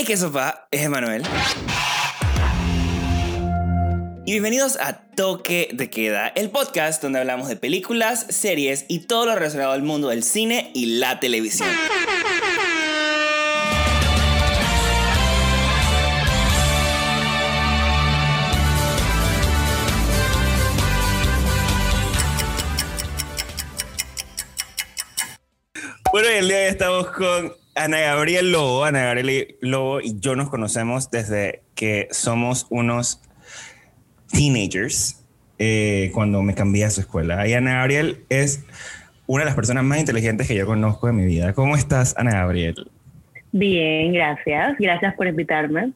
Hey, qué sopa, es Emanuel. Y bienvenidos a Toque de Queda, el podcast donde hablamos de películas, series y todo lo relacionado al mundo del cine y la televisión. Estamos con Ana Gabriel Lobo. Ana Gabriel Lobo y yo nos conocemos desde que somos unos teenagers eh, cuando me cambié a su escuela. Y Ana Gabriel es una de las personas más inteligentes que yo conozco en mi vida. ¿Cómo estás, Ana Gabriel? Bien, gracias. Gracias por invitarme.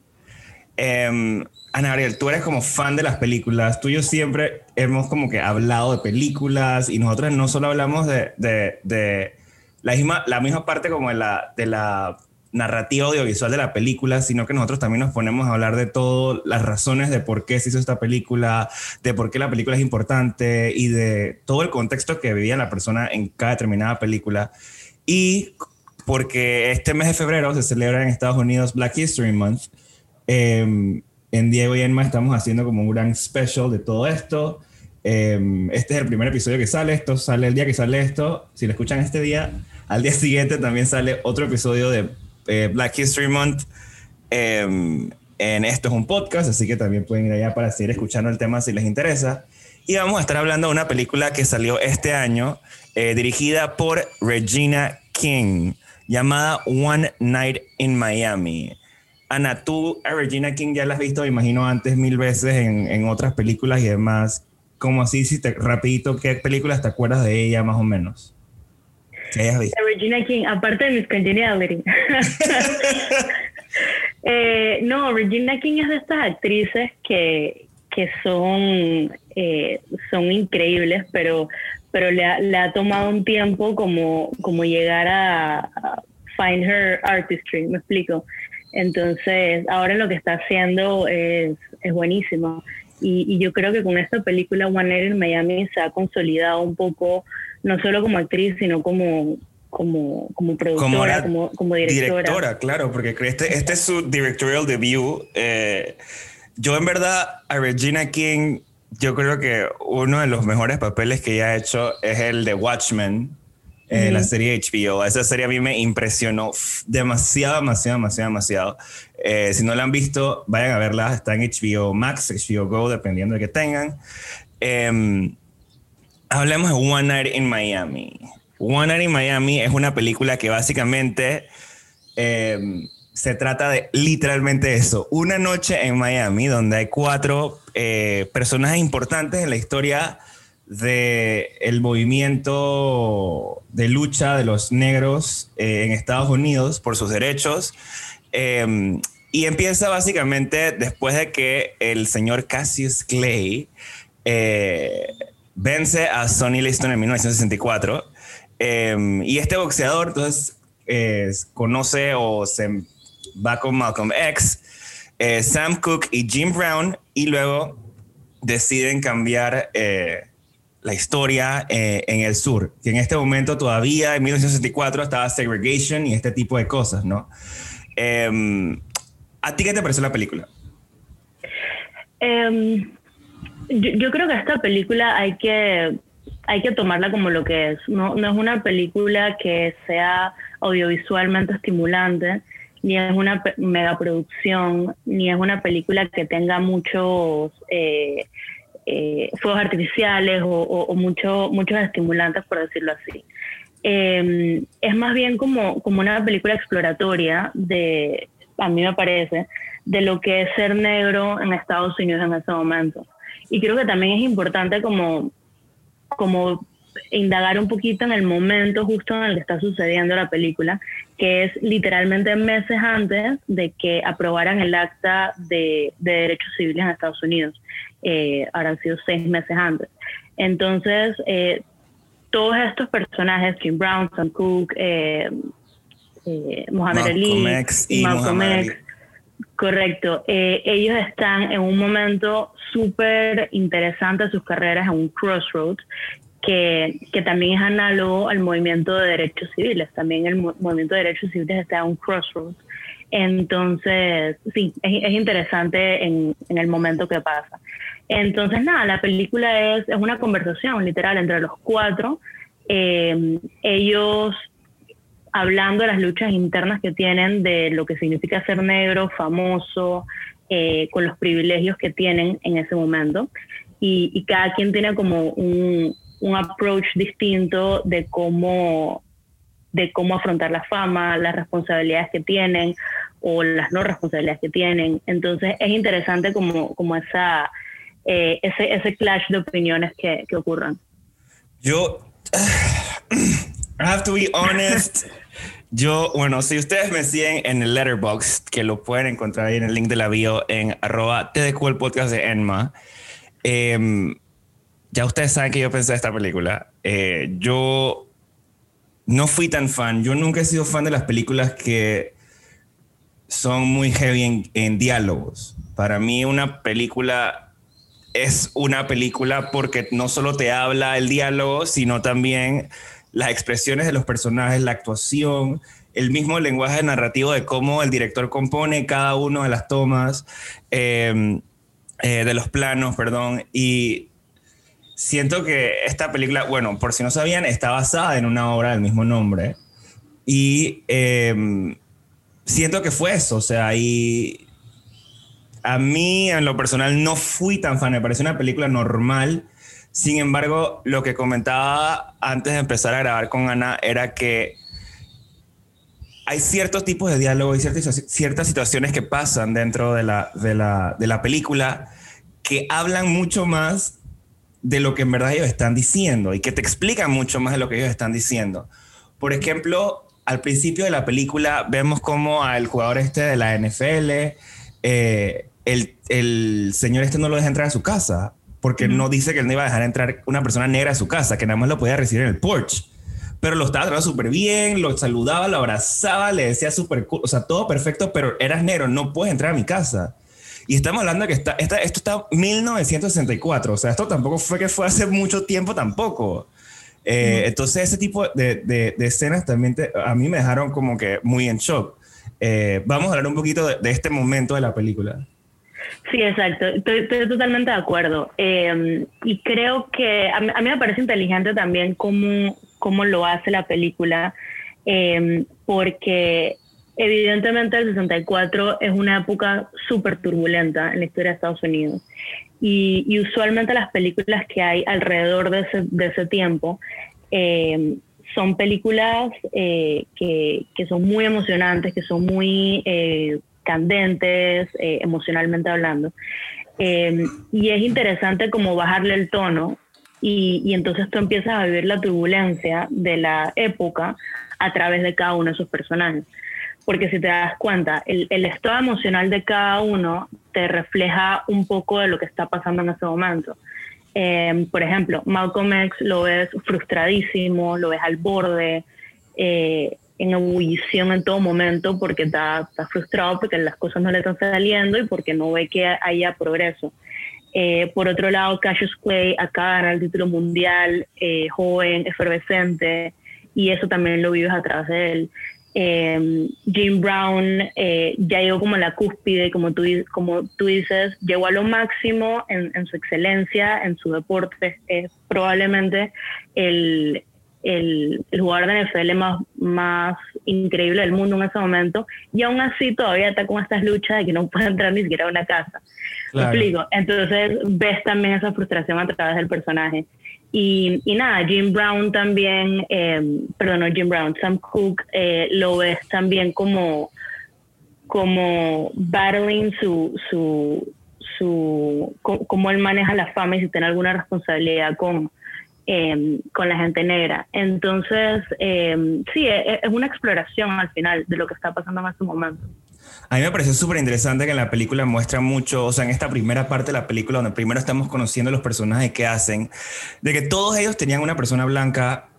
Em, Ana Gabriel, tú eres como fan de las películas. Tú y yo siempre hemos como que hablado de películas y nosotros no solo hablamos de, de, de la, misma, la misma parte como de la, de la narrativa audiovisual de la película, sino que nosotros también nos ponemos a hablar de todas las razones de por qué se hizo esta película, de por qué la película es importante y de todo el contexto que vivía la persona en cada determinada película. Y porque este mes de febrero se celebra en Estados Unidos Black History Month, eh, en Diego y Emma estamos haciendo como un gran special de todo esto. Eh, este es el primer episodio que sale, esto sale el día que sale esto. Si lo escuchan este día, al día siguiente también sale otro episodio de eh, Black History Month. Eh, en esto es un podcast, así que también pueden ir allá para seguir escuchando el tema si les interesa. Y vamos a estar hablando de una película que salió este año, eh, dirigida por Regina King, llamada One Night in Miami. Ana, tú a Regina King ya la has visto, me imagino, antes mil veces en, en otras películas y demás. Como así, si te, rapidito, ¿qué películas te acuerdas de ella más o menos? Que hayas visto. Regina King, aparte de Miss Congeniality. eh, no, Regina King es de estas actrices que, que son, eh, son increíbles, pero, pero le, ha, le ha tomado un tiempo como, como llegar a, a find her artistry, me explico. Entonces, ahora lo que está haciendo es, es buenísimo. Y, y, yo creo que con esta película One Night in Miami se ha consolidado un poco, no solo como actriz, sino como, como, como productora, como, como, directora. Directora, claro, porque este, este es su directorial debut. Eh, yo en verdad a Regina King, yo creo que uno de los mejores papeles que ella ha hecho es el de Watchmen, eh, la serie HBO. Esa serie a mí me impresionó demasiado, demasiado, demasiado, demasiado. Eh, si no la han visto, vayan a verla. Está en HBO Max, HBO Go, dependiendo de que tengan. Eh, hablemos de One Night in Miami. One Night in Miami es una película que básicamente em, se trata de literalmente eso. Una noche en Miami, donde hay cuatro eh, personajes importantes en la historia del el movimiento de lucha de los negros eh, en Estados Unidos por sus derechos. Eh, y empieza básicamente después de que el señor Cassius Clay eh, vence a Sonny Liston en 1964. Eh, y este boxeador entonces conoce o se va con Malcolm X, eh, Sam Cooke y Jim Brown y luego deciden cambiar la historia eh, en el sur, que en este momento todavía en 1964 estaba segregation y este tipo de cosas, ¿no? Eh, ¿A ti qué te pareció la película? Yo, yo, creo que esta película hay que, hay que tomarla como lo que es. No, no es una película que sea audiovisualmente estimulante, ni es una megaproducción, ni es una película que tenga muchos... Eh, eh, fuegos artificiales o, o, o mucho, muchos estimulantes, por decirlo así. Eh, es más bien como, como una película exploratoria de, a mí me parece, de lo que es ser negro en Estados Unidos en ese momento. Y creo que también es importante como, como indagar un poquito en el momento justo en el que está sucediendo la película, que es literalmente meses antes de que aprobaran el acta de, de derechos civiles en Estados Unidos. Eh, habrán sido seis meses antes. Entonces, eh, todos estos personajes, Jim Brown, Sam Cooke, eh, eh Mohamed Ali, X y Malcolm X, correcto, eh, ellos están en un momento súper interesante de sus carreras, en un crossroads, que, que, también es análogo al movimiento de derechos civiles. También el movimiento de derechos civiles está en un crossroads. Entonces, sí, es, interesante en, el momento que pasa. Entonces, nada, la película es, es una conversación literal entre los cuatro. Eh, ellos hablando de las luchas internas que tienen, de lo que significa ser negro, famoso, eh, con los privilegios que tienen en ese momento. Y, cada quien tiene como un, un, approach distinto de cómo, de cómo afrontar la fama, las responsabilidades que tienen o las no responsabilidades que tienen. Entonces es interesante como, como esa, eh, ese, ese clash de opiniones que, que ocurran. Yo, I have to be honest. Yo, bueno, si ustedes me siguen en el Letterboxd, que lo pueden encontrar ahí en el link de la bio en arroba TDQ, el podcast de Enma, em, ya ustedes saben que yo pensé de esta película. Eh, yo no fui tan fan, yo nunca he sido fan de las películas que son muy heavy en, diálogos. Para mí una película es una película porque no solo te habla el diálogo, sino también las expresiones de los personajes, la actuación, el mismo lenguaje narrativo de cómo el director compone cada una de las tomas, em, eh, de los planos, perdón, y siento que esta película, bueno, por si no sabían, está basada en una obra del mismo nombre, y em, siento que fue eso, o sea, y a mí en lo personal no fui tan fan, me pareció una película normal, sin embargo, lo que comentaba antes de empezar a grabar con Ana era que hay ciertos tipos de diálogo y ciertas, ciertas situaciones que pasan dentro de la, de, la, de la película que hablan mucho más de lo que en verdad ellos están diciendo y que te explican mucho más de lo que ellos están diciendo. Por ejemplo, al principio de la película vemos como al jugador este de la NFL, eh, el, el, señor este no lo deja entrar a su casa porque no dice que él no iba a dejar entrar una persona negra a su casa, que nada más lo podía recibir en el porch. Pero lo estaba tratando súper bien, lo saludaba, lo abrazaba, le decía súper cool, o sea, todo perfecto, pero eras negro, no puedes entrar a mi casa. Y estamos hablando de que está, esto está 1964, o sea, esto tampoco fue que fue hace mucho tiempo tampoco. Eh, entonces, ese tipo de, de, escenas también a mí me dejaron como que muy en shock. Eh, vamos a hablar un poquito de, de este momento de la película. Sí, exacto. Estoy, totalmente de acuerdo. Em, y creo que a mí, me parece inteligente también cómo, cómo lo hace la película, em, porque evidentemente el 64 es una época súper turbulenta en la historia de Estados Unidos. Y, usualmente las películas que hay alrededor de ese, de ese tiempo em, son películas eh, que, que, son muy emocionantes, que son muy eh, candentes, eh, emocionalmente hablando. Eh, y es interesante como bajarle el tono y, y, entonces tú empiezas a vivir la turbulencia de la época a través de cada uno de esos personajes. Porque si te das cuenta, el, el estado emocional de cada uno te refleja un poco de lo que está pasando en ese momento. Eh, por ejemplo, Malcolm X lo ves frustradísimo, lo ves al borde, eh, en ebullición en todo momento porque está, frustrado porque las cosas no le están saliendo y porque no ve que haya progreso. Eh, por otro lado, Cassius Clay acá gana el título mundial, eh, joven, efervescente, y eso también lo vives a través de él. Eh, Jim Brown ya llegó como a la cúspide, como tú, como tú dices, llegó a lo máximo en, en su excelencia, en su deporte. Es probablemente el, el, jugador de NFL más, más increíble del mundo en ese momento, y aún así todavía está con estas luchas de que no puede entrar ni siquiera a una casa. explico? Entonces ves también esa frustración a través del personaje. Y, y nada, Jim Brown también, eh, perdón, no Jim Brown, Sam Cooke, eh, lo ves también como, como battling su, su, su, cómo él maneja la fama y si tiene alguna responsabilidad con, Em, con la gente negra. Entonces, eh, sí, e, e, es, una exploración al final de lo que está pasando en este momento. A mí me pareció súper interesante que en la película muestra mucho, o sea, en esta primera parte de la película, donde primero estamos conociendo los personajes que hacen, de que todos ellos tenían una persona blanca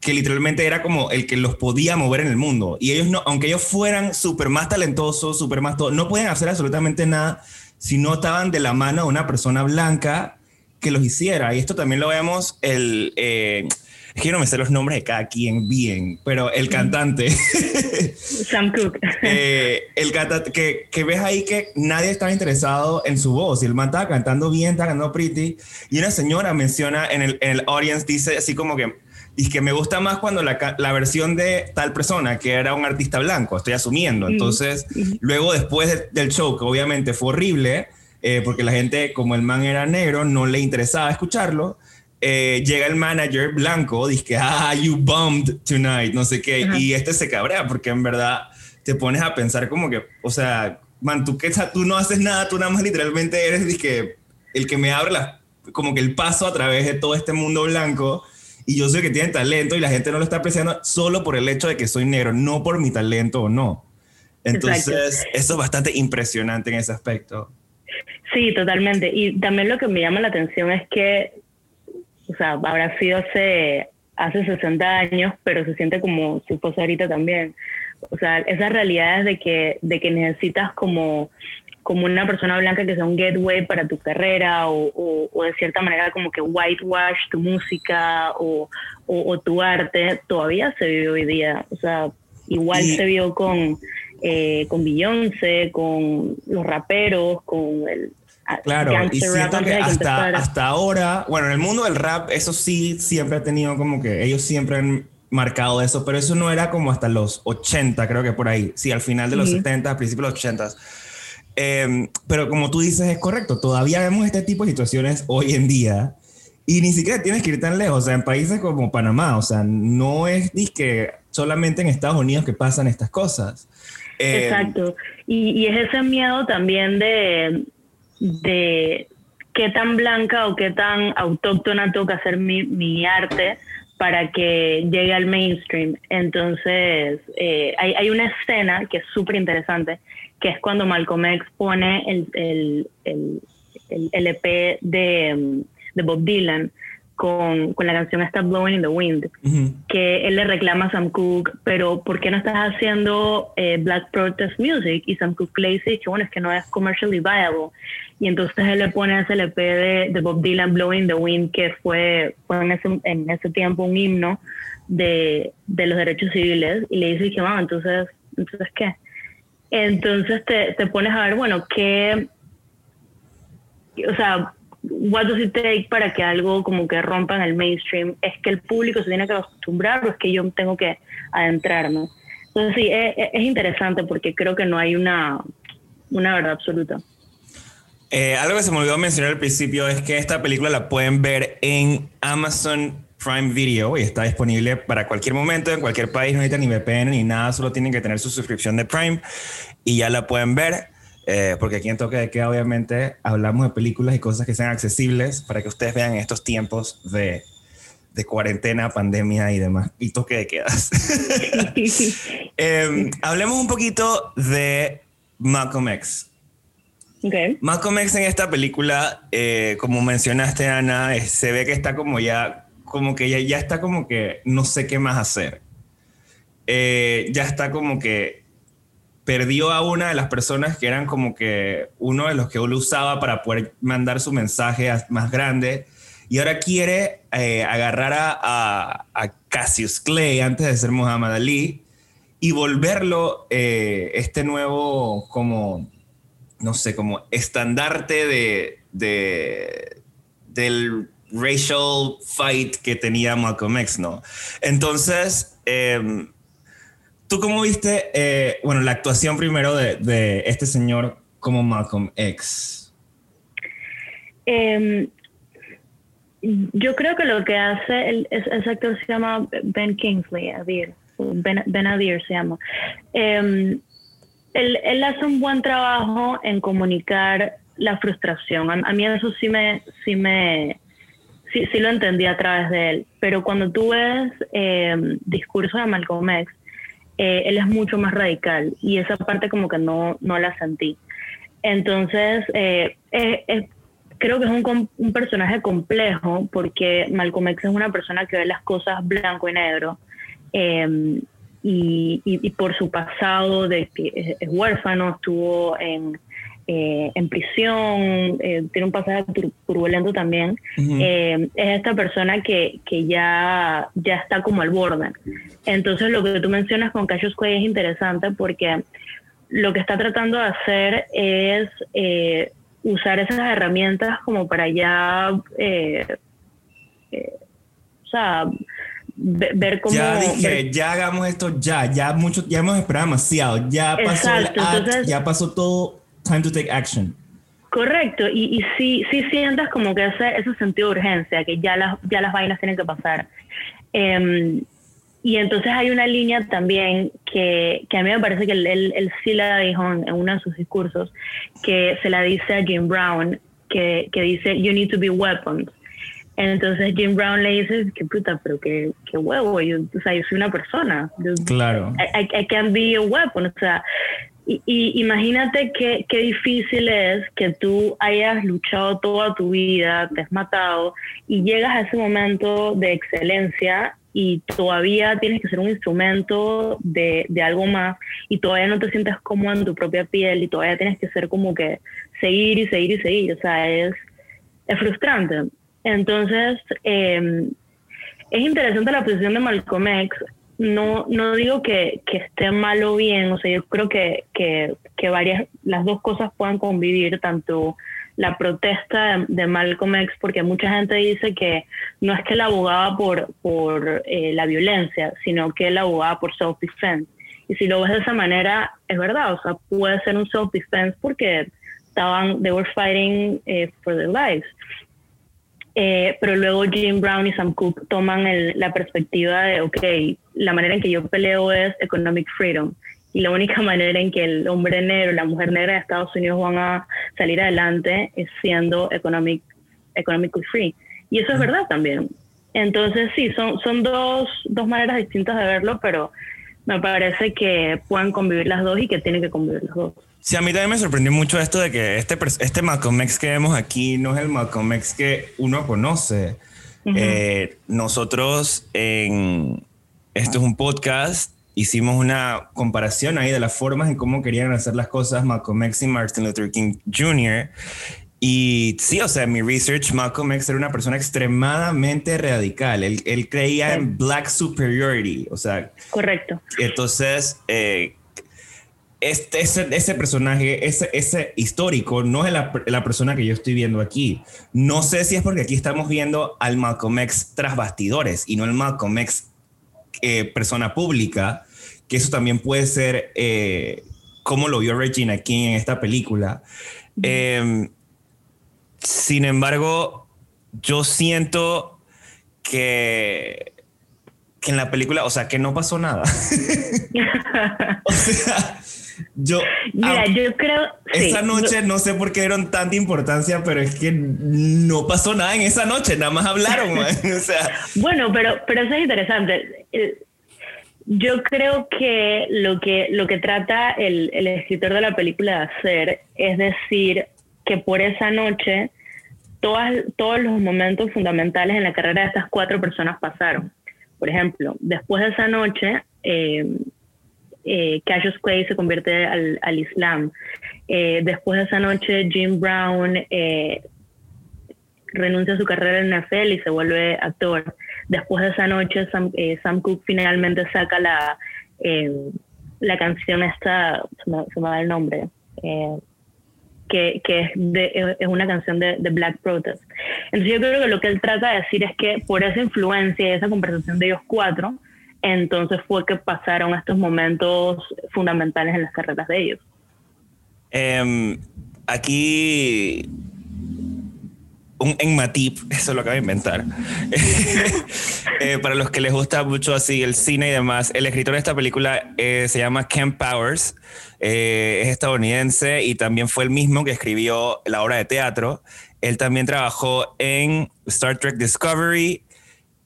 que literalmente era como el que los podía mover en el mundo. Y ellos no, aunque ellos fueran súper más talentosos, súper más todo, no podían hacer absolutamente nada si no estaban de la mano de una persona blanca que los hiciera. Y esto también lo vemos el, eh, es que yo no me sé los nombres de cada quien bien, pero el cantante. Sam Cooke. Eh, el cantante que, que, ves ahí que nadie estaba interesado en su voz y el man estaba cantando bien, estaba cantando pretty. Y una señora menciona en el, en el audience, dice así como que y que me gusta más cuando la, la, versión de tal persona, que era un artista blanco, estoy asumiendo. Entonces, luego después del show, que obviamente fue horrible, eh, porque la gente, como el man era negro, no le interesaba escucharlo, eh, llega el manager blanco, dice, ah, you bummed tonight, no sé qué, y este se cabrea, porque en verdad te pones a pensar como que, o sea, man, tú, que, tú no haces nada, tú nada más literalmente eres dizque, el que me abre la, como que el paso a través de todo este mundo blanco y yo sé que tienen talento y la gente no lo está apreciando solo por el hecho de que soy negro, no por mi talento o no. Entonces, eso es bastante impresionante en ese aspecto. Sí, totalmente. Y también lo que me llama la atención es que, o sea, habrá sido hace, hace 60 años, pero se siente como si fuese ahorita también. O sea, esas realidades de que, de que necesitas como como una persona blanca que sea un gateway para tu carrera o, o, de cierta manera como que whitewash tu música o, o, tu arte, todavía se vive hoy día. O sea, igual se vio con, eh, con Beyoncé, con los raperos, con el... Claro, y siento que hasta, hasta ahora, bueno, en el mundo del rap, eso sí siempre ha tenido como que ellos siempre han marcado eso, pero eso no era como hasta los 80, creo que por ahí. Sí, al final de los 70, a principios de los 80 Em, pero como tú dices, es correcto. Todavía vemos este tipo de situaciones hoy en día y ni siquiera tienes que ir tan lejos. O sea, en países como Panamá, o sea, no es que solamente en Estados Unidos que pasan estas cosas. Em, Exacto. Y, y, es ese miedo también de, de qué tan blanca o qué tan autóctona que hacer mi, mi arte para que llegue al mainstream. Entonces, eh, hay, hay, una escena que es súper interesante, que es cuando Malcolm X pone el, el, el, el LP de, de, Bob Dylan con, con, la canción Stop Blowing in the Wind, que él le reclama a Sam Cooke, pero ¿por qué no estás haciendo eh, Black Protest Music? Y Sam Cooke le dice que bueno, es que no es commercially viable. Y entonces él le pone ese LP de, de Bob Dylan, Blowing the Wind, que fue, fue en, ese, en ese tiempo un himno de, de los derechos civiles, y le dice que, bueno, entonces, entonces ¿qué? Entonces te, te pones a ver, bueno, qué, o sea, what does it take para que algo como que rompa en el mainstream? ¿Es que el público se tiene que acostumbrar o es que yo tengo que adentrarme? Entonces sí, es, es interesante porque creo que no hay una, una verdad absoluta. Eh, algo que se me olvidó mencionar al principio es que esta película la pueden ver en Amazon Prime Video y está disponible para cualquier momento, en cualquier país, no necesitan ni VPN ni nada, solo tienen que tener su suscripción de Prime y ya la pueden ver. Eh, porque aquí en Toque de Queda obviamente hablamos de películas y cosas que sean accesibles para que ustedes vean estos tiempos de, de cuarentena, pandemia y demás, y toque de quedas. Em, hablemos un poquito de Malcolm X. Okay. Malcolm X en esta película, eh, como mencionaste Ana, se ve que está como ya como que ya, ya está como que no sé qué más hacer. Eh, ya está como que perdió a una de las personas que eran como que uno de los que él usaba para poder mandar su mensaje más grande y ahora quiere eh, agarrar a, a, Cassius Clay antes de ser Muhammad Ali y volverlo eh, este nuevo como no sé como estandarte de, de del racial fight que tenía Malcolm X, ¿no? Entonces, em, ¿tú cómo viste, eh, bueno, la actuación primero de, este señor como Malcolm X? Em, yo creo que lo que hace, el, ese actor se llama Ben Kingsley, Adir, Ben, ben Adir se llama. Em, él, él, hace un buen trabajo en comunicar la frustración. A, a mí eso sí me, sí me, sí, sí lo entendí a través de él, pero cuando tú ves eh, discurso de Malcolm X, eh, él es mucho más radical y esa parte como que no, no la sentí. Entonces, eh, creo que es un, un, personaje complejo porque Malcolm X es una persona que ve las cosas blanco y negro. Y, y, por su pasado de que es, huérfano, estuvo en, eh, en prisión, eh, tiene un pasaje turbulento también, es esta persona que, que, ya, ya está como al borde. Entonces lo que tú mencionas con Cassius Clay es interesante porque lo que está tratando de hacer es usar esas herramientas como para ya, o sea, ver cómo... Ya dije, ya hagamos esto ya, ya mucho, ya hemos esperado demasiado, ya pasó el act, ya pasó todo, time to take action. Correcto, y, y sí, sí sientas como que ese, ese sentido de urgencia, que ya las, ya las vainas tienen que pasar. Em, y entonces hay una línea también que, que a mí me parece que él, él, sí la dijo en, en, uno de sus discursos, que se la dice a Jim Brown, que, que dice, you need to be weapons. Entonces Jim Brown le dice, qué puta, pero qué, qué huevo, yo, o sea, yo soy una persona. claro. I, I, can be a weapon, o sea, y, imagínate qué, qué difícil es que tú hayas luchado toda tu vida, te has matado y llegas a ese momento de excelencia y todavía tienes que ser un instrumento de, de, algo más y todavía no te sientes cómodo en tu propia piel y todavía tienes que ser como que seguir y seguir y seguir. O sea, es, es frustrante. Entonces, em, es interesante la posición de Malcolm X. No, no digo que, esté mal o bien, o sea, yo creo que, que, que, varias, las dos cosas puedan convivir, tanto la protesta de, Malcolm X, porque mucha gente dice que no es que él abogaba por, por eh, la violencia, sino que él abogaba por self-defense. Y si lo ves de esa manera, es verdad, o sea, puede ser un self-defense porque estaban, they were fighting eh, for their lives. Eh, pero luego Jim Brown y Sam Cooke toman la perspectiva de, ok, la manera en que yo peleo es economic freedom. Y la única manera en que el hombre negro, la mujer negra de Estados Unidos van a salir adelante es siendo economic, economically free. Y eso es verdad también. Entonces, sí, son, son dos, dos maneras distintas de verlo, pero me parece que pueden convivir las dos y que tienen que convivir las dos. Sí, a mí también me sorprendió mucho esto de que este, este Malcolm X que vemos aquí no es el Malcolm X que uno conoce. Eh, nosotros en esto es un podcast, hicimos una comparación ahí de las formas en cómo querían hacer las cosas Malcolm X y Martin Luther King Jr. Y sí, o sea, mi research, Malcolm X era una persona extremadamente radical. Él, él creía en black superiority, o sea. Correcto. Entonces, eh, este, ese, ese, personaje, ese, ese histórico, no es la, la, persona que yo estoy viendo aquí. No sé si es porque aquí estamos viendo al Malcolm X tras bastidores y no el Malcolm X eh, persona pública, que eso también puede ser eh, como lo vio Regina King en esta película. Em, sin embargo, yo siento que, que en la película, o sea, que no pasó nada. o sea, yo, Mira, yo creo. Esa noche no sé por qué dieron tanta importancia, pero es que no pasó nada en esa noche, nada más hablaron. o sea. Bueno, pero, pero eso es interesante. Yo creo que lo que, lo que trata el, el escritor de la película de hacer es decir que por esa noche todas, todos los momentos fundamentales en la carrera de estas cuatro personas pasaron. Por ejemplo, después de esa noche, eh, eh, Cassius Clay se convierte al, al Islam. Eh, después de esa noche, Jim Brown eh, renuncia a su carrera en NFL y se vuelve actor. Después de esa noche, Sam, eh, Sam Cooke finalmente saca la, la canción esta, se me, se da el nombre, que, que es, de, es, una canción de, de, Black Protest. Entonces yo creo que lo que él trata de decir es que por esa influencia y esa conversación de ellos cuatro, entonces fue que pasaron estos momentos fundamentales en las carreras de ellos. Em, aquí un enmatip, eso lo acabo de inventar. Eh, para los que les gusta mucho así el cine y demás, el escritor de esta película eh, se llama Ken Powers, eh, es estadounidense y también fue el mismo que escribió la obra de teatro. Él también trabajó en Star Trek Discovery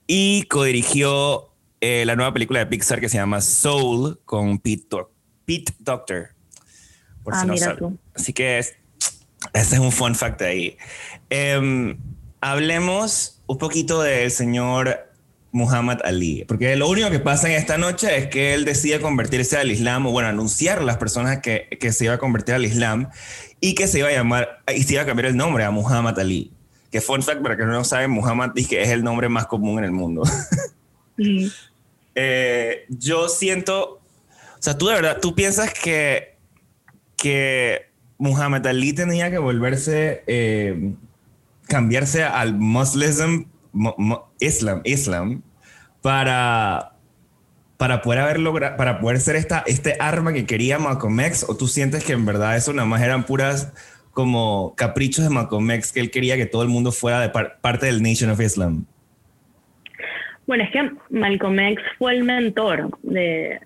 y codirigió eh, la nueva película de Pixar que se llama Soul con Pete, Pete Doctor. ah, mira tú. Así que ese es un fun fact ahí. Em, hablemos un poquito del señor Muhammad Ali? Porque lo único que pasa en esta noche es que él decide convertirse al Islam, o bueno, anunciar a las personas que, que se iba a convertir al Islam y que se iba a llamar, y se iba a cambiar el nombre a Muhammad Ali. Que fun fact, para que no lo saben, Muhammad que es el nombre más común en el mundo. Eh, yo siento, o sea, tú de verdad, tú piensas que, que Muhammad Ali tenía que volverse, eh, cambiarse al muslim, islam, islam, para, para poder haber logrado, para poder ser esta, este arma que quería Malcolm X, o tú sientes que en verdad eso nada más eran puras como caprichos de Malcolm X que él quería que todo el mundo fuera de parte del Nation of Islam. Bueno, es que Malcolm X fue el mentor de,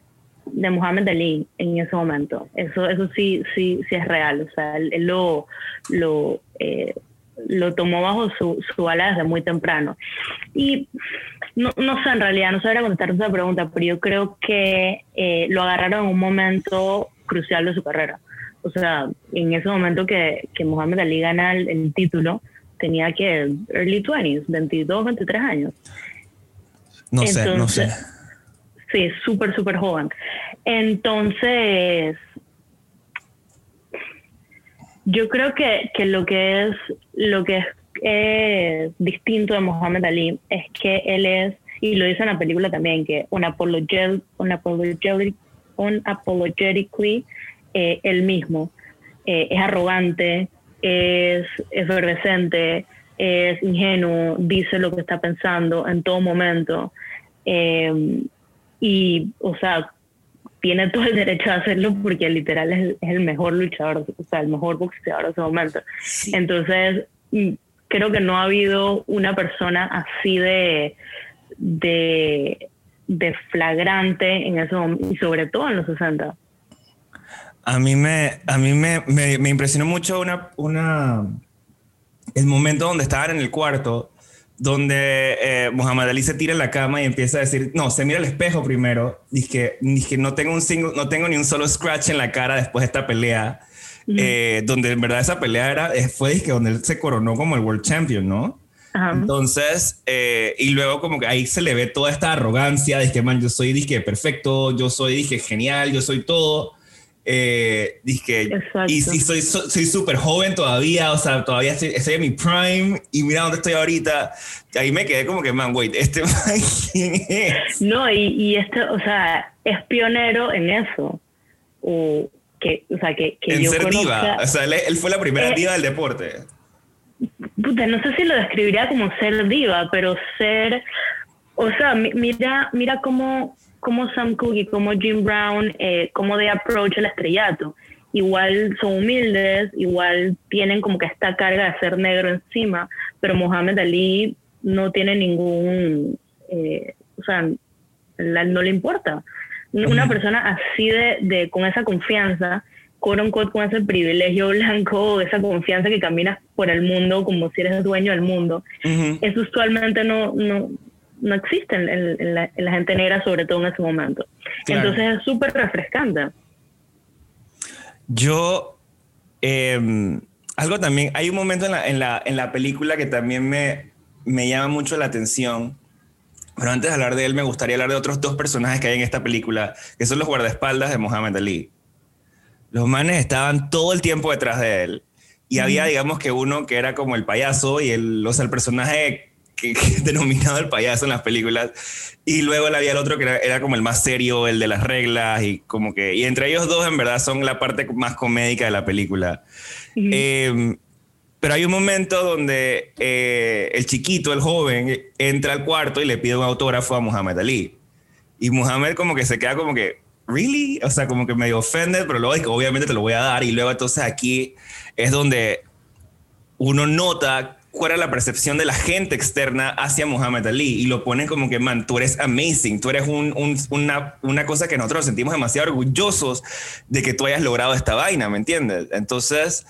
de Muhammad Ali en ese momento. Eso, eso sí, sí, sí es real. O sea, él, lo, lo, eh, lo tomó bajo su, su ala desde muy temprano. Y no, no sé, en realidad, no sabría contestar esa pregunta, pero yo creo que eh, lo agarraron en un momento crucial de su carrera. O sea, en ese momento que, que Muhammad Ali gana el, título, tenía que early 20s, 22, 23 años. No sé, no sé. Sí, súper, súper joven. Entonces, yo creo que, que, lo que es lo que es distinto de Muhammad Ali es que él es, y lo dice en la película también, que un, apologet, un, un apologetically eh, él mismo. Eh, es arrogante, es efervescente, es ingenuo, dice lo que está pensando en todo momento. Eh, y, o sea, tiene todo el derecho a hacerlo porque literal es, el mejor luchador, o sea, el mejor boxeador de ese momento. Entonces, mm, creo que no ha habido una persona así de, de, de flagrante en ese momento, y sobre todo en los 60. A mí me, a mí me, me, impresionó mucho una, una, el momento donde estaban en el cuarto, donde eh, Muhammad Ali se tira en la cama y empieza a decir, no, se mira al espejo primero, dije, dije no, tengo un single, no tengo ni un solo scratch en la cara después de esta pelea, eh, donde en verdad esa pelea era, eh, fue dije, donde él se coronó como el World Champion, ¿no? Entonces, y luego como que ahí se le ve toda esta arrogancia, dije, man, yo soy, dije, perfecto, yo soy, dije, genial, yo soy todo. Eh, dije, y, si soy soy súper joven todavía, o sea, todavía estoy, en mi prime y mira dónde estoy ahorita. Ahí me quedé como que, man, wait, ¿este quién es? No, y, y este, o sea, es pionero en eso. O, que, o sea, que, que en ser diva. O sea, él, fue la primera eh, diva del deporte. Puta, no sé si lo describiría como ser diva, pero ser. O sea, mira, mira cómo como Sam Cooke y como Jim Brown, eh, como de approach el estrellato. Igual son humildes, igual tienen como que esta carga de ser negro encima, pero Mohamed Ali no tiene ningún, eh, o sea, no le importa. Una persona así de, de, con esa confianza, con con ese privilegio blanco, esa confianza que caminas por el mundo como si eres dueño del mundo, eso usualmente no, no, no existen en, la, gente negra, sobre todo en ese momento. Entonces es súper refrescante. Yo, em, algo también, hay un momento en la, en la, en la película que también me, me llama mucho la atención. Pero antes de hablar de él, me gustaría hablar de otros dos personajes que hay en esta película, que son los guardaespaldas de Muhammad Ali. Los manes estaban todo el tiempo detrás de él. Y había, digamos, que uno que era como el payaso y el, o sea, el personaje que, denominado el payaso en las películas. Y luego había el otro que era, como el más serio, el de las reglas, y como que. Y entre ellos dos, en verdad, son la parte más comédica de la película. Em, pero hay un momento donde eh, el chiquito, el joven, entra al cuarto y le pide un autógrafo a Muhammad Ali. Y Muhammad como que se queda como que, ¿really? O sea, como que medio offended, pero luego es que obviamente te lo voy a dar. Y luego entonces aquí es donde uno nota cuál era la percepción de la gente externa hacia Muhammad Ali y lo ponen como que, man, tú eres amazing, tú eres una, una, cosa que nosotros nos sentimos demasiado orgullosos de que tú hayas logrado esta vaina, ¿me entiendes? Entonces,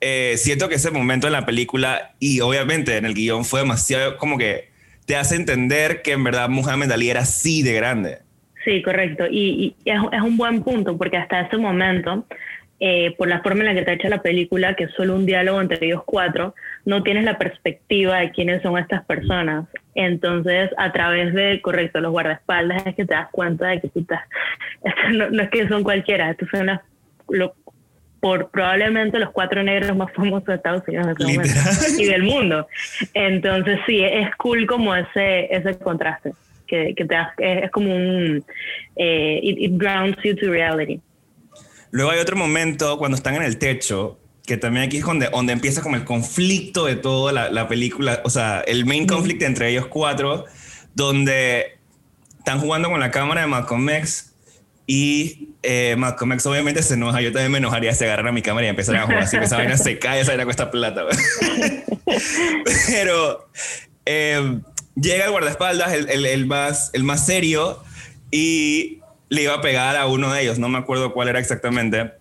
eh, siento que ese momento en la película y obviamente en el guion fue demasiado como que te hace entender que en verdad Muhammad Ali era así de grande. Sí, correcto. Y, es un buen punto porque hasta ese momento eh, por la forma en la que está hecha la película, que es solo un diálogo entre ellos cuatro, no tienes la perspectiva de quiénes son estas personas. Entonces, a través de, correcto, los guardaespaldas es que te das cuenta de que no, es que son cualquiera, estos son las, por probablemente los cuatro negros más famosos de Estados Unidos en este momento y del mundo. Entonces, sí, es cool como ese, ese contraste, que, que te es, como un, eh, it grounds you to reality. Luego hay otro momento cuando están en el techo, que también aquí es donde, donde empieza como el conflicto de toda la, la película, o sea, el main conflict entre ellos cuatro, donde están jugando con la cámara de Malcolm X y eh, Malcolm X obviamente se enoja, yo también me enojaría si agarrar a mi cámara y empezar a jugar así, que esa vaina se cae, esa vaina cuesta plata. Pero eh, llega el guardaespaldas, el, el, el, más, el más serio, y le iba a pegar a uno de ellos, no me acuerdo cuál era exactamente.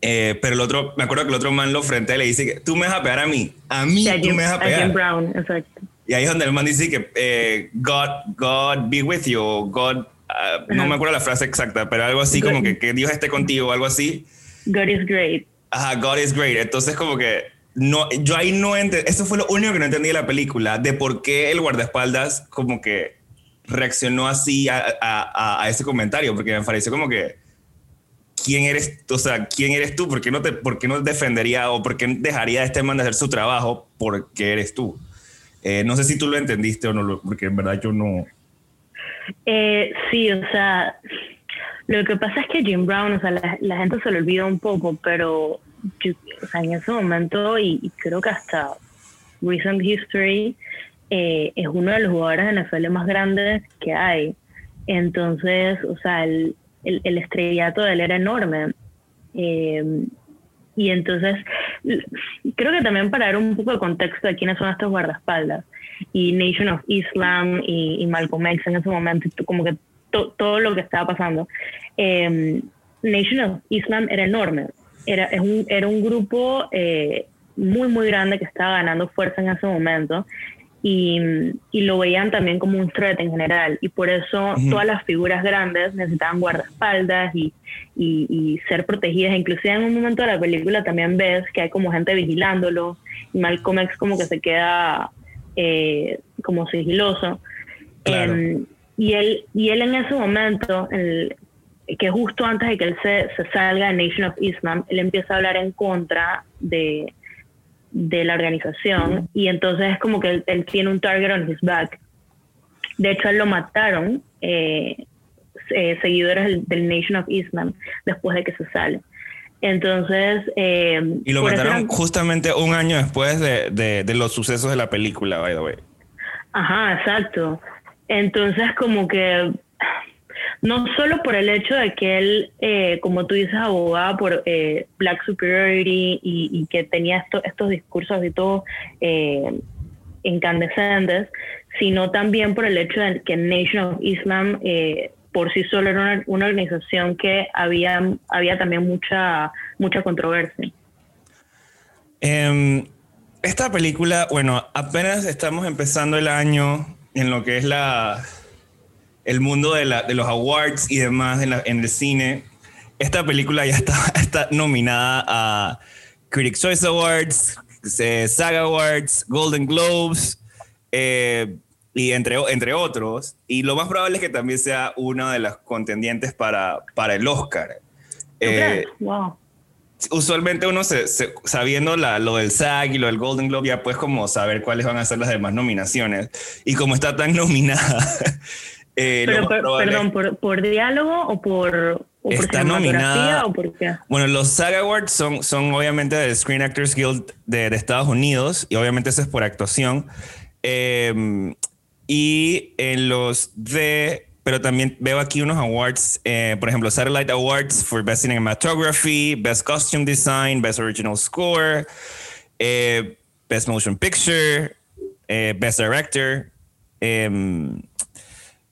Eh, pero el otro, me acuerdo que el otro man lo frente y le dice que tú me vas a pegar a mí, a mí tú me vas a pegar. Brown, exacto. Y ahí es donde el man dice que eh, God, God be with you, God, ah, no me acuerdo la frase exacta, pero algo así como que, que Dios esté contigo, algo así. God is great. Ajá, God is great. Entonces como que no, yo ahí no entendí, eso fue lo único que no entendí de la película, de por qué el guardaespaldas como que reaccionó así a, a, a, ese comentario, porque me pareció como que, ¿quién eres, o sea, quién eres tú? ¿Por qué no, te, por qué no defendería o por qué dejaría a este man de hacer su trabajo porque eres tú? Eh, no sé si tú lo entendiste o no, porque en verdad yo no... Eh, sí, o sea, lo que pasa es que Jim Brown, o sea, la, gente se lo olvida un poco, pero o sea, en ese momento, y, y creo que hasta recent history, eh, es uno de los jugadores de NFL más grandes que hay. Entonces, o sea, el, el, estrellato de él era enorme. Eh, y entonces, creo que también para dar un poco de contexto de quiénes son estos guardaespaldas, y Nation of Islam y, Malcolm X en ese momento, como que todo lo que estaba pasando. Eh, Nation of Islam era enorme, era, es un, era un grupo muy, muy grande que estaba ganando fuerza en ese momento y, y, lo veían también como un threat en general. Y por eso todas las figuras grandes necesitaban guardaespaldas y, y, ser protegidas. Inclusive en un momento de la película también ves que hay como gente vigilándolo y Malcolm X como que se queda eh, como sigiloso. Em, y él y él en ese momento el, que justo antes de que él se, se salga de Nation of Islam él empieza a hablar en contra de de la organización y entonces es como que él, tiene un target on his back. De hecho, él lo mataron eh, eh, seguidores del, Nation of Islam después de que se sale. Entonces... Eh, y lo mataron justamente un año después de, de, de, los sucesos de la película, by the way. Ajá, exacto. Entonces como que no solo por el hecho de que él, eh, como tú dices, abogaba por eh, Black Superiority y, que tenía estos discursos y todo eh, incandescentes, sino también por el hecho de que Nation of Islam por sí solo era una, organización que había, había también mucha, mucha controversia. Em, esta película, bueno, apenas estamos empezando el año en lo que es la, el mundo de, los awards y demás en, el cine. Esta película ya está, está nominada a Critics' Choice Awards, eh, Saga Awards, Golden Globes eh, y entre, entre otros. Y lo más probable es que también sea una de las contendientes para, para el Oscar. Eh, wow. Usualmente uno sabiendo lo del SAG y lo del Golden Globe ya puedes como saber cuáles van a ser las demás nominaciones. Y como está tan nominada, Eh, perdón, por, diálogo o por, o está nominada. O por qué? Bueno, los SAG Awards son, son obviamente del Screen Actors Guild de, Estados Unidos y obviamente eso es por actuación. Em, y en los de pero también veo aquí unos awards, eh, por ejemplo, Satellite Awards for Best Cinematography, Best Costume Design, Best Original Score, eh, Best Motion Picture, Best Director.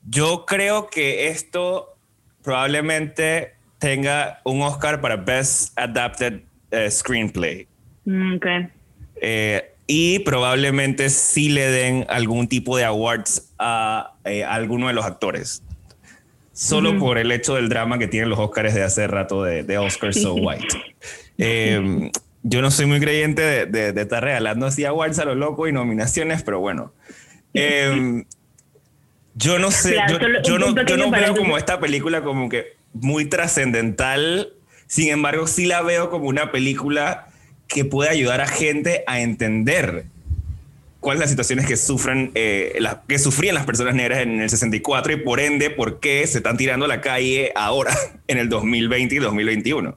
Yo creo que esto probablemente tenga un Oscar para Best Adapted eh, Screenplay. Mm, eh, y probablemente sí le den algún tipo de awards a, eh, alguno de los actores. solo por el hecho del drama que tienen los Oscars de hace rato de, de Oscar So White. Em, yo no soy muy creyente de, estar regalando así awards a lo loco y nominaciones, pero bueno. Em, yo no sé, yo, no, yo no veo como esta película como que muy trascendental, sin embargo sí la veo como una película que puede ayudar a gente a entender cuáles las situaciones que sufren, eh, que sufrían las personas negras en el 64 y por ende por qué se están tirando a la calle ahora en el 2020 y 2021.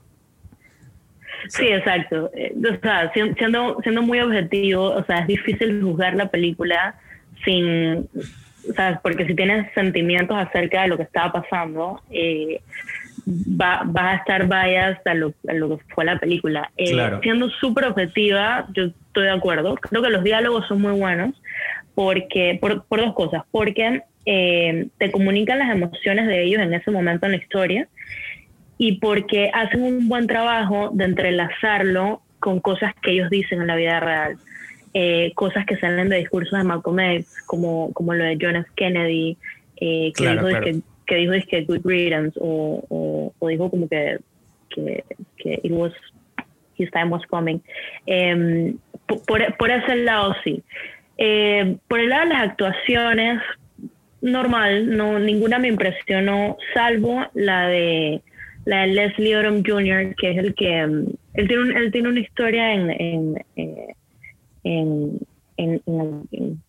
Sí, exacto. Eh, o sea, siendo, siendo muy objetivo, o sea, es difícil juzgar la película sin, o sea, porque si tienes sentimientos acerca de lo que estaba pasando, eh, va, va, a estar biased a lo, a lo que fue la película. Eh, siendo súper objetiva, yo estoy de acuerdo. Creo que los diálogos son muy buenos porque por, por dos cosas. Porque eh, te comunican las emociones de ellos en ese momento en la historia y porque hacen un buen trabajo de entrelazarlo con cosas que ellos dicen en la vida real. Eh, cosas que salen de discursos de Malcolm X, como, como lo de John F. Kennedy, eh, que, dijo que, que, dijo que good riddance, o, o, dijo como que, que, que, it was, his time was coming. Em, por, por, ese lado sí. Eh, por el lado de las actuaciones, normal, no, ninguna me impresionó, salvo la de la de Leslie Odom Jr., que es el que mm, él tiene, él tiene una historia en, en, eh, en, en,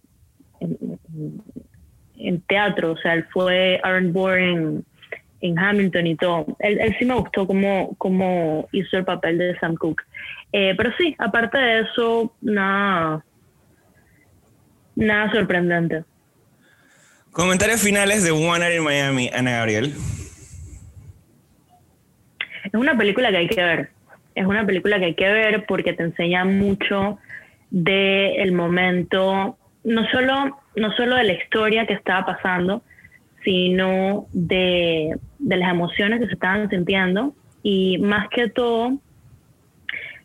teatro, o sea, él fue Aaron Bourne en, Hamilton y todo. Él, él sí me gustó cómo, cómo, hizo el papel de Sam Cooke. Eh, pero sí, aparte de eso, nada, nada sorprendente. Comentarios finales de One Night in Miami, Ana Gabriel. Es una película que hay que ver. Es una película que hay que ver porque te enseña mucho del momento, no solo, no solo de la historia que estaba pasando, sino de, las emociones que se estaban sintiendo y más que todo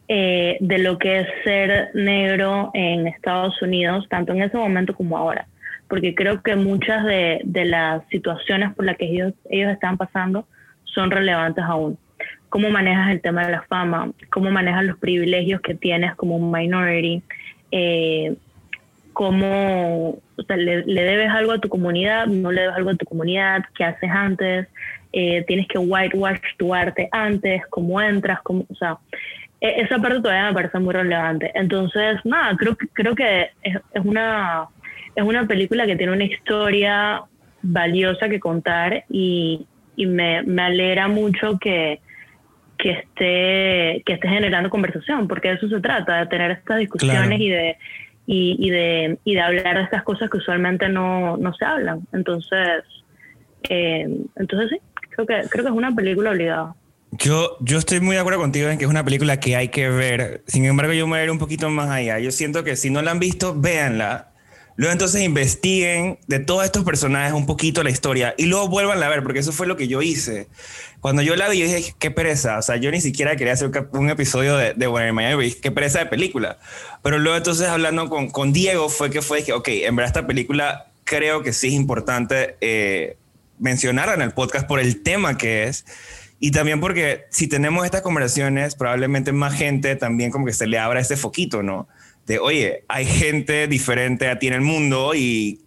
eh, de lo que es ser negro en Estados Unidos, tanto en ese momento como ahora. Porque creo que muchas de, de las situaciones por las que ellos, ellos están pasando son relevantes aún cómo manejas el tema de la fama, cómo manejas los privilegios que tienes como un minority, eh, cómo le, debes algo a tu comunidad, no le debes algo a tu comunidad, qué haces antes, eh, tienes que whitewash tu arte antes, cómo entras, cómo, o sea, e, esa parte todavía me parece muy relevante. Entonces, nada, creo, creo que es, es, una, es una película que tiene una historia valiosa que contar y, y me, me alegra mucho que, que esté, que esté generando conversación, porque de eso se trata, de tener estas discusiones y de y, de, y de hablar de estas cosas que usualmente no, no se hablan. Entonces, eh, entonces sí, creo que, creo que es una película obligada. Yo, yo estoy muy de acuerdo contigo en que es una película que hay que ver. Sin embargo, yo me voy a ir un poquito más allá. Yo siento que si no la han visto, véanla. Luego entonces investiguen de todos estos personajes un poquito la historia y luego vuelvan a ver, porque eso fue lo que yo hice. Cuando yo la vi, yo dije, qué pereza. O sea, yo ni siquiera quería hacer un episodio de, de Bueno, Miami, qué pereza de película. Pero luego entonces hablando con, con Diego fue que fue, que, ok, en verdad esta película creo que sí es importante eh, mencionarla en el podcast por el tema que es. Y también porque si tenemos estas conversaciones, probablemente más gente también como que se le abra ese foquito, ¿no? De, oye, hay gente diferente a ti en el mundo y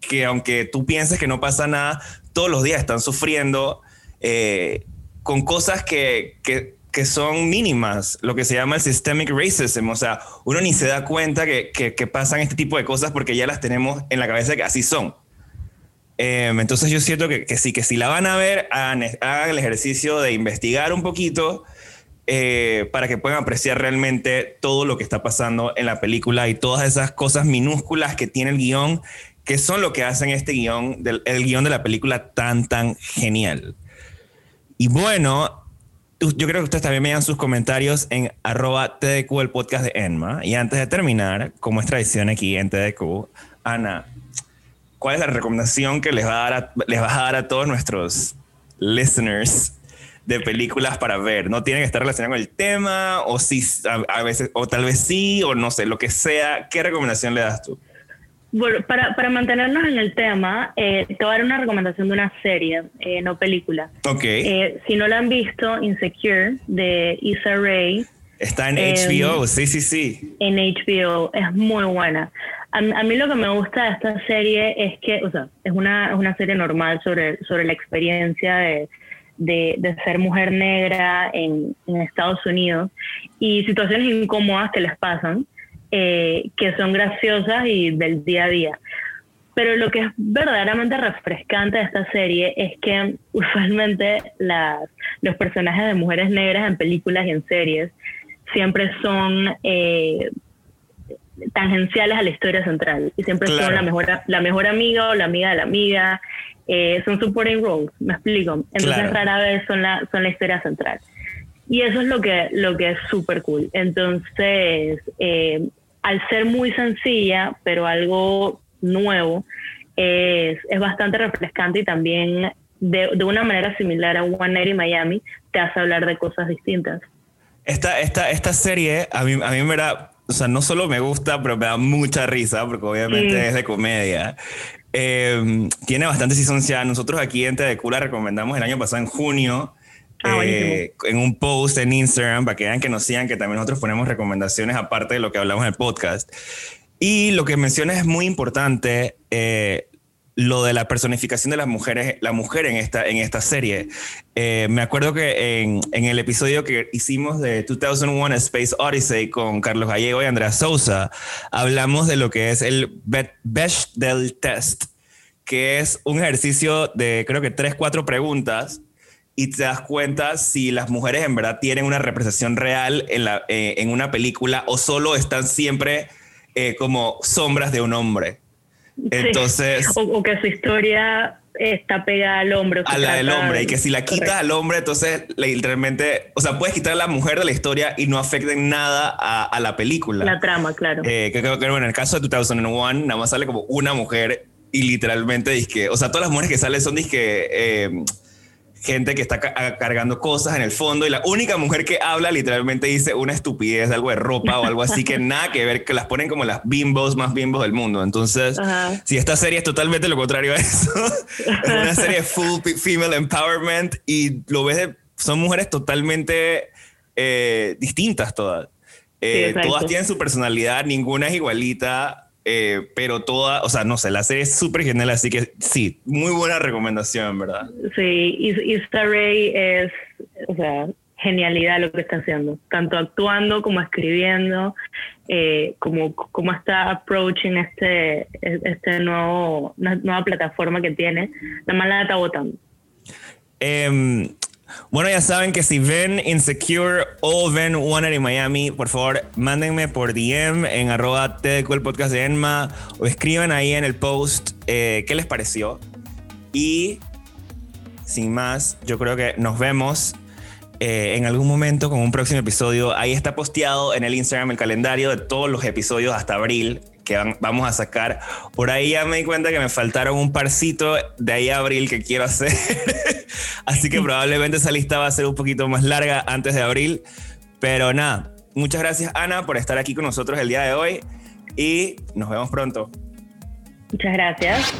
que aunque tú pienses que no pasa nada, todos los días están sufriendo eh, con cosas que, que, son mínimas, lo que se llama el systemic racism, o sea, uno ni se da cuenta que, que pasan este tipo de cosas porque ya las tenemos en la cabeza que así son. Em, entonces yo siento que, sí, que si la van a ver, hagan, hagan el ejercicio de investigar un poquito, eh, para que puedan apreciar realmente todo lo que está pasando en la película y todas esas cosas minúsculas que tiene el guion, que son lo que hacen este guion, el guion de la película tan, tan genial. Y bueno, yo creo que ustedes también me dan sus comentarios en arroba TDQ, el podcast de Enma. Y antes de terminar, como es tradición aquí en TDQ, Ana, ¿cuál es la recomendación que les, va a dar les vas a dar a todos nuestros listeners de películas para ver. No tiene que estar relacionado con el tema, o si a, veces, o tal vez sí, o no sé, lo que sea. ¿Qué recomendación le das tú? Bueno, para, para, mantenernos en el tema, eh, te voy a dar una recomendación de una serie, eh, no película. Ok. Eh, si no la han visto, Insecure, de Issa Rae. Está en HBO, sí, sí, sí. En HBO, es muy buena. A, mí lo que me gusta de esta serie es que, o sea, es una, es una serie normal sobre, sobre la experiencia de, de, de ser mujer negra en, en, Estados Unidos y situaciones incómodas que les pasan. Eh, que son graciosas y del día a día. Pero lo que es verdaderamente refrescante de esta serie es que usualmente las, los personajes de mujeres negras en películas y en series siempre son eh, tangenciales a la historia central y siempre son la mejor, la mejor amiga o la amiga de la amiga. Eh, son supporting roles, me explico. Entonces rara vez son la, son la historia central. Y eso es lo que, lo que es súper cool. Entonces, eh, al ser muy sencilla, pero algo nuevo, es, es bastante refrescante y también de, de, una manera similar a One Night in Miami, te hace hablar de cosas distintas. Esta, esta, esta serie a mí, a mí me da, o sea, no solo me gusta, pero me da mucha risa, porque obviamente es de comedia. Eh, tiene bastante season ya. Nosotros aquí en de Cula recomendamos el año pasado en junio Ah, eh, en un post en Instagram para que vean que nos sigan, que también nosotros ponemos recomendaciones aparte de lo que hablamos en el podcast. Y lo que mencionas es muy importante, eh, lo de la personificación de las mujeres, la mujer en esta, en esta serie. Eh, me acuerdo que en, el episodio que hicimos de 2001 Space Odyssey con Carlos Gallego y Andrea Sousa, hablamos de lo que es el Bechdel Test, que es un ejercicio de creo que tres, cuatro preguntas y te das cuenta si las mujeres en verdad tienen una representación real en, la, eh, en una película o solo están siempre eh, como sombras de un hombre. Entonces... O, que su historia está pegada al hombre. A la del hombre, y que si la quitas al hombre, entonces literalmente, o sea, puedes quitar a la mujer de la historia y no afecta en nada a, la película. La trama, claro. Eh, que creo que en el caso de 2001, nada más sale como una mujer y literalmente, disque, o sea, todas las mujeres que salen son disque... Eh, gente que está cargando cosas en el fondo y la única mujer que habla literalmente dice una estupidez, algo de ropa o algo así que nada que ver, que las ponen como las bimbos más bimbos del mundo. Entonces, si esta serie es totalmente lo contrario a eso, es una serie de full female empowerment y lo ves de, son mujeres totalmente eh, distintas todas. Eh, todas tienen su personalidad, ninguna es igualita. Eh, pero toda, o sea, no sé, la serie es súper genial, así que sí, muy buena recomendación, ¿verdad? Sí, y, Ray es, o sea, genialidad lo que está haciendo, tanto actuando como escribiendo, eh, como, como está approaching este, este nuevo, nueva plataforma que tiene, la mala la está votando. Eh, bueno, ya saben que si ven Insecure o ven One in Miami, por favor, mándenme por DM en arroba el podcast de Enma o escriban ahí en el post eh, qué les pareció. Y sin más, yo creo que nos vemos eh, en algún momento con un próximo episodio. Ahí está posteado en el Instagram el calendario de todos los episodios hasta abril que vamos a sacar. Por ahí ya me di cuenta que me faltaron un parcito de ahí a abril que quiero hacer. Así que probablemente esa lista va a ser un poquito más larga antes de abril. Pero nada, muchas gracias Ana por estar aquí con nosotros el día de hoy y nos vemos pronto. Muchas gracias.